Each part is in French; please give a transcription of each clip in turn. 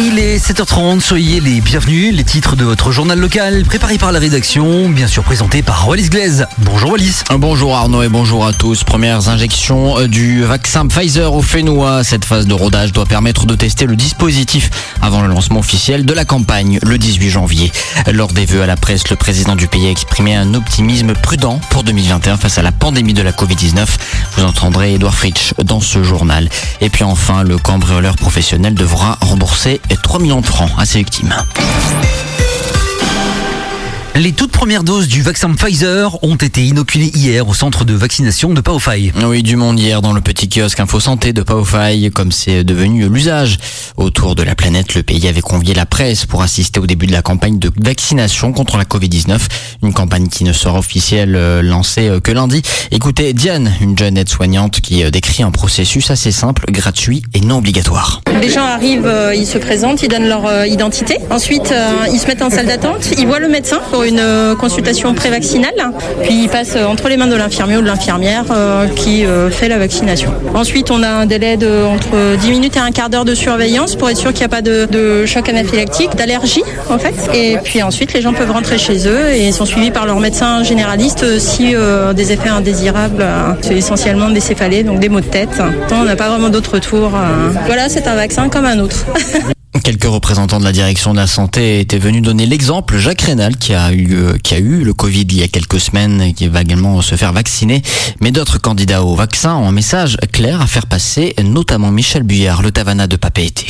Il est 7h30, soyez les bienvenus. Les titres de votre journal local, préparé par la rédaction, bien sûr présenté par Wallis Glaise. Bonjour Wallis. Bonjour Arnaud et bonjour à tous. Premières injections euh, du vaccin Pfizer au Fénois. Cette phase de rodage doit permettre de tester le dispositif avant le lancement officiel de la campagne le 18 janvier. Lors des vœux à la presse, le président du pays a exprimé un optimisme prudent pour 2021 face à la pandémie de la Covid-19. Vous entendrez Edouard Fritsch dans ce journal. Et puis enfin, le cambrioleur professionnel devra rembourser 3 millions de francs à ses victimes. Les toutes premières doses du vaccin Pfizer ont été inoculées hier au centre de vaccination de Paofaille. Oui, du monde hier dans le petit kiosque Info Santé de Paofaille, comme c'est devenu l'usage. Autour de la planète, le pays avait convié la presse pour assister au début de la campagne de vaccination contre la Covid-19. Une campagne qui ne sera officielle euh, lancée euh, que lundi. Écoutez Diane, une jeune aide-soignante qui euh, décrit un processus assez simple, gratuit et non obligatoire. Les gens arrivent, ils se présentent, ils donnent leur identité. Ensuite, ils se mettent en salle d'attente, ils voient le médecin pour une euh, consultation prévaccinale, puis il passe euh, entre les mains de l'infirmier ou de l'infirmière euh, qui fait la vaccination. Ensuite, on a un délai de entre 10 minutes et un quart d'heure de surveillance pour être sûr qu'il n'y a pas de, choc anaphylactique, d'allergie en fait. Et puis ensuite, les gens peuvent rentrer chez eux et sont suivis par leur médecin généraliste si des effets indésirables, c'est essentiellement des céphalées, donc des maux de tête. On n'a pas vraiment d'autres tours. Voilà, c'est un vaccin comme un autre. Quelques représentants de la direction de la santé étaient venus donner l'exemple. Jacques Rénal, qui a eu, qui a eu le Covid il y a quelques semaines qui va également se faire vacciner. Mais d'autres candidats au vaccin ont un message clair à faire passer, notamment Michel Buyard, le Tavana de Papeete.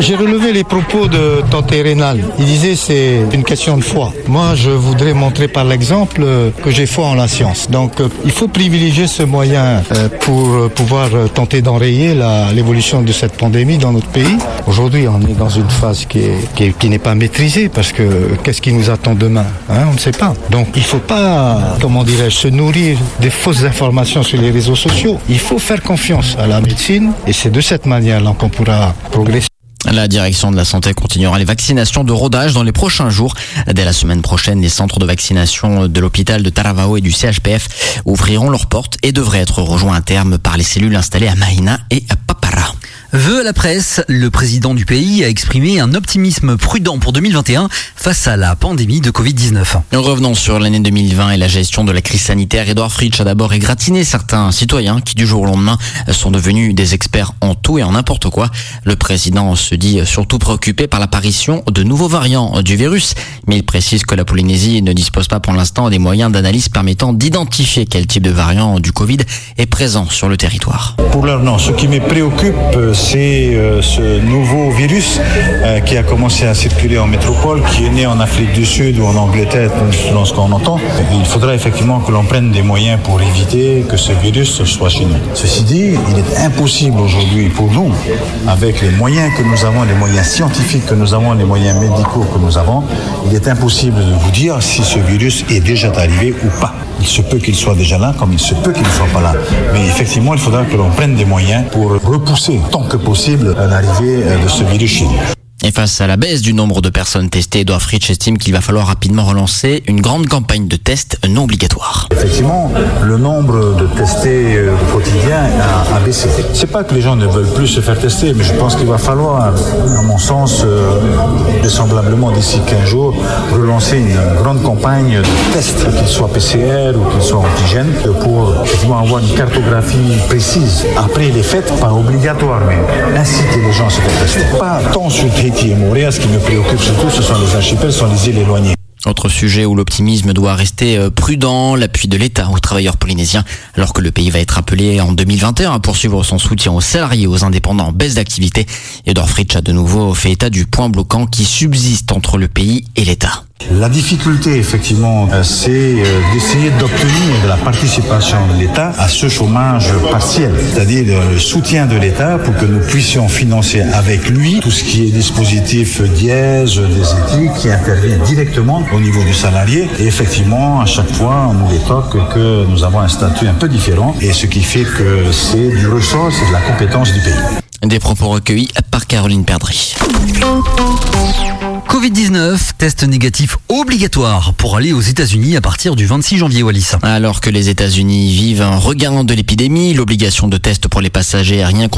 J'ai relevé les propos de Tante Rénal. Il disait c'est une question de foi. Moi, je voudrais montrer par l'exemple que j'ai foi en la science. Donc, euh, il faut privilégier ce moyen euh, pour pouvoir tenter d'enrayer l'évolution de cette pandémie dans notre pays. Aujourd'hui, on est dans une phase qui n'est pas maîtrisée parce que qu'est-ce qui nous attend demain hein, On ne sait pas. Donc il ne faut pas, comment dirais-je, se nourrir des fausses informations sur les réseaux sociaux. Il faut faire confiance à la médecine et c'est de cette manière-là qu'on pourra progresser. La direction de la santé continuera les vaccinations de rodage dans les prochains jours. Dès la semaine prochaine, les centres de vaccination de l'hôpital de Taravao et du CHPF ouvriront leurs portes et devraient être rejoints à terme par les cellules installées à Mahina et à Vœu à la presse, le président du pays a exprimé un optimisme prudent pour 2021 face à la pandémie de Covid-19. Revenons sur l'année 2020 et la gestion de la crise sanitaire. Edouard Fritsch a d'abord égratigné certains citoyens qui du jour au lendemain sont devenus des experts en tout et en n'importe quoi. Le président se dit surtout préoccupé par l'apparition de nouveaux variants du virus, mais il précise que la Polynésie ne dispose pas pour l'instant des moyens d'analyse permettant d'identifier quel type de variant du Covid est présent sur le territoire. Pour l'heure, non. Ce qui me préoccupe, c'est euh, ce nouveau virus euh, qui a commencé à circuler en métropole, qui est né en Afrique du Sud ou en Angleterre, selon ce qu'on entend. Il faudra effectivement que l'on prenne des moyens pour éviter que ce virus soit chez nous. Ceci dit, il est impossible aujourd'hui pour nous, avec les moyens que nous avons, les moyens scientifiques que nous avons, les moyens médicaux que nous avons, il est impossible de vous dire si ce virus est déjà arrivé ou pas. Il se peut qu'il soit déjà là, comme il se peut qu'il ne soit pas là. Mais effectivement, il faudra que l'on prenne des moyens pour repousser tant que possible l'arrivée de ce virus chez. Et face à la baisse du nombre de personnes testées, Edouard Fritsch estime qu'il va falloir rapidement relancer une grande campagne de tests non obligatoires. Effectivement, le nombre de testés euh, au quotidien a, a baissé. C'est pas que les gens ne veulent plus se faire tester, mais je pense qu'il va falloir, à mon sens, euh, vraisemblablement d'ici 15 jours, relancer une grande campagne de tests, qu'ils soient PCR ou qu'ils soient antigènes, pour effectivement avoir une cartographie précise. Après les fêtes, pas obligatoire, mais inciter les gens à se faire. Pas tant sur Tahiti et Montréal, ce qui me préoccupe surtout, ce sont les archipels, ce sont les îles éloignées. Autre sujet où l'optimisme doit rester euh, prudent, l'appui de l'État aux travailleurs polynésiens, alors que le pays va être appelé en 2021 à poursuivre son soutien aux salariés aux indépendants en baisse d'activité. Edouard Fritsch a de nouveau fait état du point bloquant qui subsiste entre le pays et l'État. La difficulté, effectivement, euh, c'est euh, d'essayer d'obtenir la participation de l'État à ce chômage partiel, c'est-à-dire le soutien de l'État pour que nous puissions financer avec lui tout ce qui est dispositif dièse, des éthiques qui intervient directement au niveau du salarié. Et effectivement, à chaque fois, on nous évoque que nous avons un statut un peu différent et ce qui fait que c'est du ressort, c'est de la compétence du pays. Des propos recueillis par Caroline Perdry. Covid-19, test négatif obligatoire pour aller aux États-Unis à partir du 26 janvier, Wallis. Alors que les États-Unis vivent un regain de l'épidémie, l'obligation de test pour les passagers aériens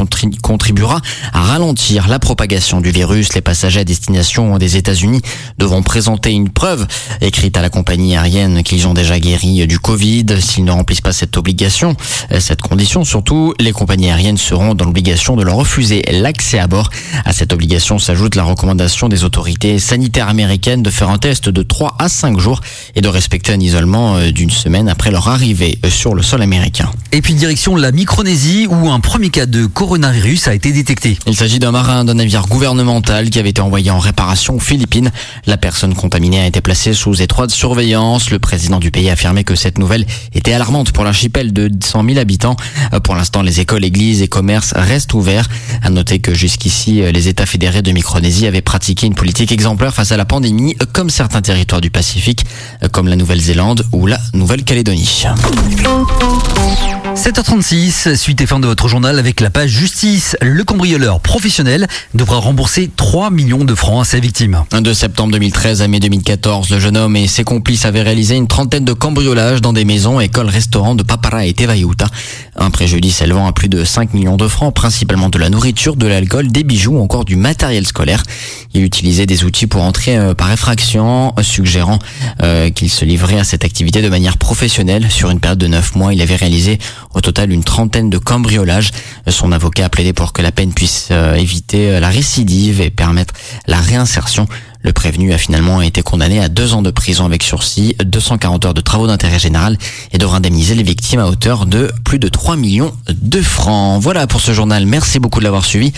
contribuera à ralentir la propagation du virus. Les passagers à destination des États-Unis devront présenter une preuve écrite à la compagnie aérienne qu'ils ont déjà guéri du Covid. S'ils ne remplissent pas cette obligation, cette condition surtout, les compagnies aériennes seront dans l'obligation de leur refuser l'accès à bord. À cette obligation s'ajoute la recommandation des autorités sanitaires américaines de faire un test de 3 à 5 jours et de respecter un isolement euh, d'une semaine après leur arrivée euh, sur le sol américain. Et puis direction la Micronésie où un premier cas de coronavirus a été détecté. Il s'agit d'un marin d'un navire gouvernemental qui avait été envoyé en réparation aux Philippines. La personne contaminée a été placée sous étroite surveillance. Le président du pays a affirmé que cette nouvelle était alarmante pour l'archipel de 100 000 habitants. Euh, pour l'instant, les écoles, églises et commerces restent ouverts. À noter que jusqu'ici, les États fédérés de Micronésie avaient pratiqué une politique exemplaire face à la pandémie, comme certains territoires du Pacifique, comme la Nouvelle-Zélande ou la Nouvelle-Calédonie. 7h36, suite et fin de votre journal avec la page justice. Le cambrioleur professionnel devra rembourser 3 millions de francs à ses victimes. De septembre 2013 à mai 2014, le jeune homme et ses complices avaient réalisé une trentaine de cambriolages dans des maisons, écoles, restaurants de Papara et Tevayuta. Un préjudice élevant à plus de 5 millions de francs, principalement de la nourriture, de l'alcool, des bijoux ou encore du matériel scolaire. Il utilisait des outils pour entrer euh, par effraction, suggérant euh, qu'il se livrait à cette activité de manière professionnelle. Sur une période de 9 mois, il avait réalisé au total une trentaine de cambriolages. Son avocat a plaidé pour que la peine puisse euh, éviter euh, la récidive et permettre la réinsertion. Le prévenu a finalement été condamné à deux ans de prison avec sursis, 240 heures de travaux d'intérêt général et devra indemniser les victimes à hauteur de plus de 3 millions de francs. Voilà pour ce journal. Merci beaucoup de l'avoir suivi.